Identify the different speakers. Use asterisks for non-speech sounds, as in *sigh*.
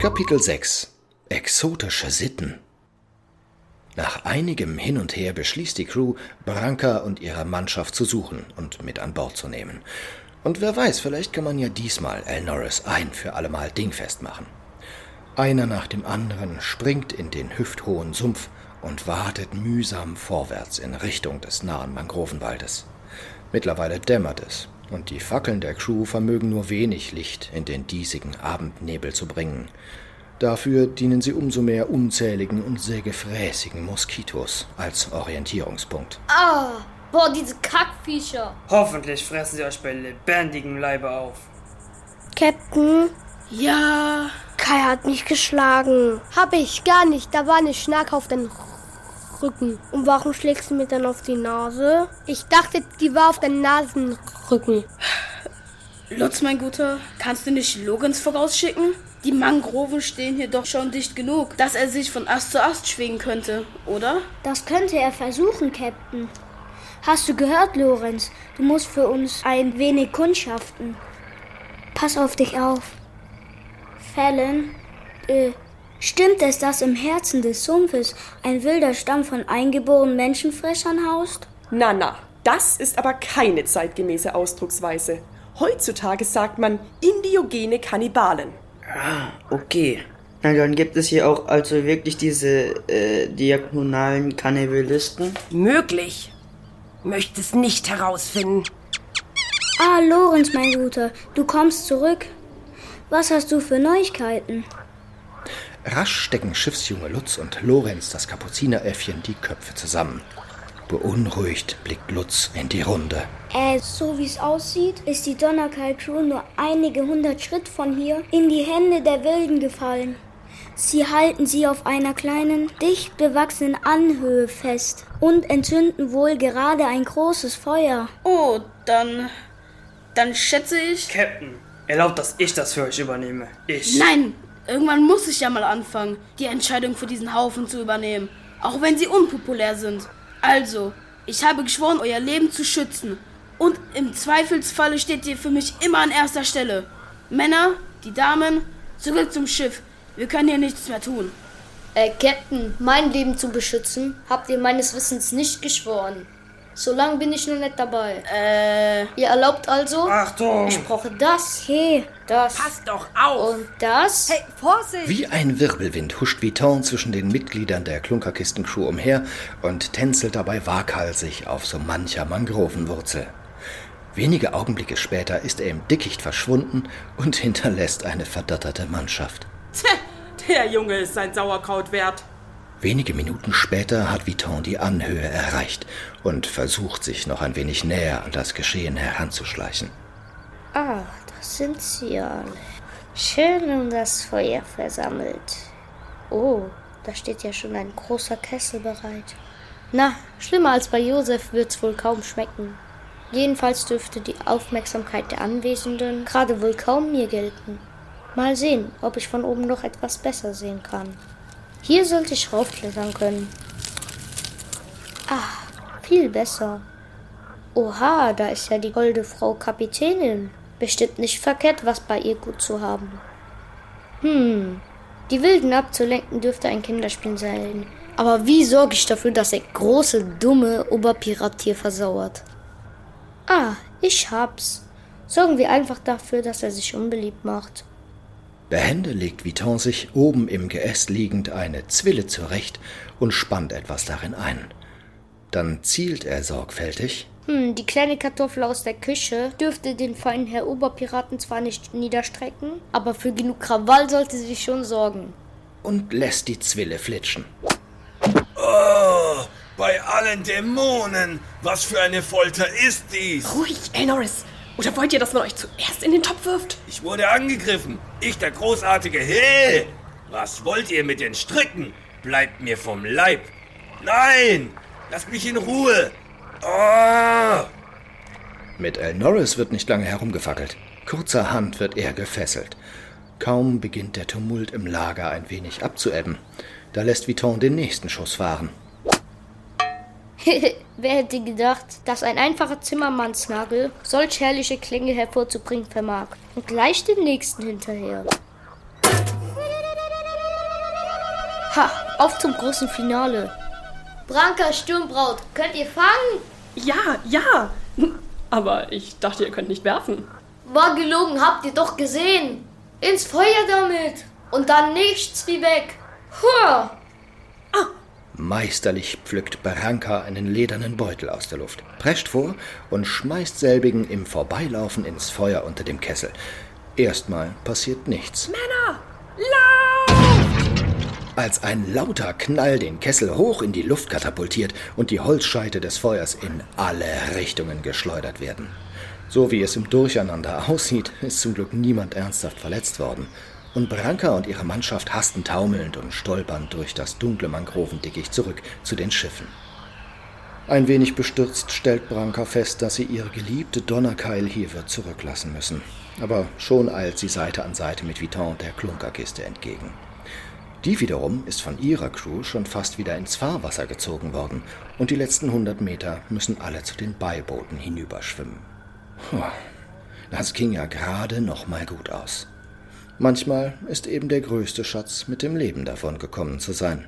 Speaker 1: Kapitel 6 Exotische Sitten Nach einigem Hin und Her beschließt die Crew, Branka und ihre Mannschaft zu suchen und mit an Bord zu nehmen. Und wer weiß, vielleicht kann man ja diesmal El Norris ein für allemal dingfest machen. Einer nach dem anderen springt in den hüfthohen Sumpf und wartet mühsam vorwärts in Richtung des nahen Mangrovenwaldes. Mittlerweile dämmert es, und die Fackeln der Crew vermögen nur wenig Licht in den diesigen Abendnebel zu bringen. Dafür dienen sie umso mehr unzähligen und sehr gefräßigen Moskitos als Orientierungspunkt.
Speaker 2: Ah, boah, diese Kackviecher.
Speaker 3: Hoffentlich fressen sie euch bei lebendigem Leibe auf.
Speaker 4: Captain,
Speaker 2: Ja.
Speaker 4: Kai hat mich geschlagen.
Speaker 2: Hab ich gar nicht. Da war eine Schnarke auf den Rücken.
Speaker 4: Und warum schlägst du mir dann auf die Nase?
Speaker 2: Ich dachte, die war auf den Nasenrücken.
Speaker 5: Lutz, mein Guter, kannst du nicht Logans vorausschicken? Die Mangroven stehen hier doch schon dicht genug, dass er sich von Ast zu Ast schwingen könnte, oder?
Speaker 4: Das könnte er versuchen, Captain. Hast du gehört, Lorenz? Du musst für uns ein wenig kundschaften. Pass auf dich auf. Fallon, äh, stimmt es, dass im Herzen des Sumpfes ein wilder Stamm von eingeborenen Menschenfressern haust?
Speaker 6: Na, na, das ist aber keine zeitgemäße Ausdrucksweise. Heutzutage sagt man indiogene Kannibalen.
Speaker 7: Ah, okay. Na, dann gibt es hier auch also wirklich diese äh, diagonalen Kannibalisten.
Speaker 8: Möglich. Möchtest nicht herausfinden.
Speaker 4: Ah, Lorenz, mein Guter, du kommst zurück. Was hast du für Neuigkeiten?
Speaker 1: Rasch stecken Schiffsjunge Lutz und Lorenz das Kapuzineräffchen die Köpfe zusammen. Beunruhigt blickt Lutz in die Runde.
Speaker 4: Äh, so wie es aussieht, ist die Donnerkeil Crew nur einige hundert Schritt von hier in die Hände der Wilden gefallen. Sie halten sie auf einer kleinen, dicht bewachsenen Anhöhe fest und entzünden wohl gerade ein großes Feuer.
Speaker 5: Oh, dann. Dann schätze ich.
Speaker 3: Captain, erlaubt, dass ich das für euch übernehme. Ich.
Speaker 5: Nein! Irgendwann muss ich ja mal anfangen, die Entscheidung für diesen Haufen zu übernehmen. Auch wenn sie unpopulär sind. Also, ich habe geschworen, euer Leben zu schützen. Und im Zweifelsfalle steht ihr für mich immer an erster Stelle. Männer, die Damen, zurück zum Schiff. Wir können hier nichts mehr tun.
Speaker 2: Äh, Captain, mein Leben zu beschützen, habt ihr meines Wissens nicht geschworen. So lange bin ich noch nicht dabei.
Speaker 5: Äh,
Speaker 2: Ihr erlaubt also,
Speaker 3: Achtung!
Speaker 2: ich brauche das,
Speaker 4: Hey,
Speaker 2: das
Speaker 8: Pass doch auf.
Speaker 2: und das.
Speaker 8: hey, Vorsicht!
Speaker 1: Wie ein Wirbelwind huscht Viton zwischen den Mitgliedern der Klunkerkistencrew umher und tänzelt dabei waghalsig auf so mancher Mangrovenwurzel. Wenige Augenblicke später ist er im Dickicht verschwunden und *laughs* hinterlässt eine verdatterte Mannschaft.
Speaker 6: Der Junge ist sein Sauerkraut wert.
Speaker 1: Wenige Minuten später hat Viton die Anhöhe erreicht und versucht sich noch ein wenig näher an das Geschehen heranzuschleichen.
Speaker 4: ah, das sind sie alle. Schön um das Feuer versammelt. Oh, da steht ja schon ein großer Kessel bereit.
Speaker 2: Na, schlimmer als bei Josef wird's wohl kaum schmecken. Jedenfalls dürfte die Aufmerksamkeit der Anwesenden gerade wohl kaum mir gelten. Mal sehen, ob ich von oben noch etwas besser sehen kann. Hier sollte ich raufklettern können. Ah, viel besser. Oha, da ist ja die holde Frau Kapitänin. Bestimmt nicht verkehrt, was bei ihr gut zu haben. Hm, die Wilden abzulenken dürfte ein Kinderspiel sein. Aber wie sorge ich dafür, dass der große, dumme Oberpirat versauert? Ah, ich hab's. Sorgen wir einfach dafür, dass er sich unbeliebt macht.
Speaker 1: Behende legt Viton sich oben im Geäst liegend eine Zwille zurecht und spannt etwas darin ein. Dann zielt er sorgfältig
Speaker 2: Hm, die kleine Kartoffel aus der Küche dürfte den feinen Herr Oberpiraten zwar nicht niederstrecken, aber für genug Krawall sollte sie schon sorgen.
Speaker 1: und lässt die Zwille flitschen.
Speaker 9: Oh, bei allen Dämonen! Was für eine Folter ist dies?
Speaker 6: Ruhig, Elnoris. Oder wollt ihr, dass man euch zuerst in den Topf wirft?
Speaker 9: Ich wurde angegriffen. Ich, der großartige Hill. Was wollt ihr mit den Stricken? Bleibt mir vom Leib. Nein! Lasst mich in Ruhe. Oh!
Speaker 1: Mit El Norris wird nicht lange herumgefackelt. Kurzerhand wird er gefesselt. Kaum beginnt der Tumult im Lager ein wenig abzuebben. Da lässt Viton den nächsten Schuss fahren. *laughs*
Speaker 2: Wer hätte gedacht, dass ein einfacher Zimmermannsnagel solch herrliche Klänge hervorzubringen vermag und gleich den nächsten hinterher. Ha, auf zum großen Finale. Branka Sturmbraut, könnt ihr fangen?
Speaker 6: Ja, ja. Aber ich dachte, ihr könnt nicht werfen.
Speaker 2: War gelogen, habt ihr doch gesehen. Ins Feuer damit. Und dann nichts wie weg. Hua!
Speaker 1: Meisterlich pflückt Barranca einen ledernen Beutel aus der Luft, prescht vor und schmeißt selbigen im Vorbeilaufen ins Feuer unter dem Kessel. Erstmal passiert nichts.
Speaker 6: Männer, lauf!
Speaker 1: Als ein lauter Knall den Kessel hoch in die Luft katapultiert und die Holzscheite des Feuers in alle Richtungen geschleudert werden. So wie es im Durcheinander aussieht, ist zum Glück niemand ernsthaft verletzt worden und Branka und ihre Mannschaft hasten taumelnd und stolpernd durch das dunkle Mangrovendickicht zurück zu den Schiffen. Ein wenig bestürzt stellt Branka fest, dass sie ihre geliebte Donnerkeil hier wird zurücklassen müssen. Aber schon eilt sie Seite an Seite mit Viton der Klunkerkiste entgegen. Die wiederum ist von ihrer Crew schon fast wieder ins Fahrwasser gezogen worden und die letzten hundert Meter müssen alle zu den Beibooten hinüberschwimmen. Das ging ja gerade noch mal gut aus. Manchmal ist eben der größte Schatz, mit dem Leben davon gekommen zu sein.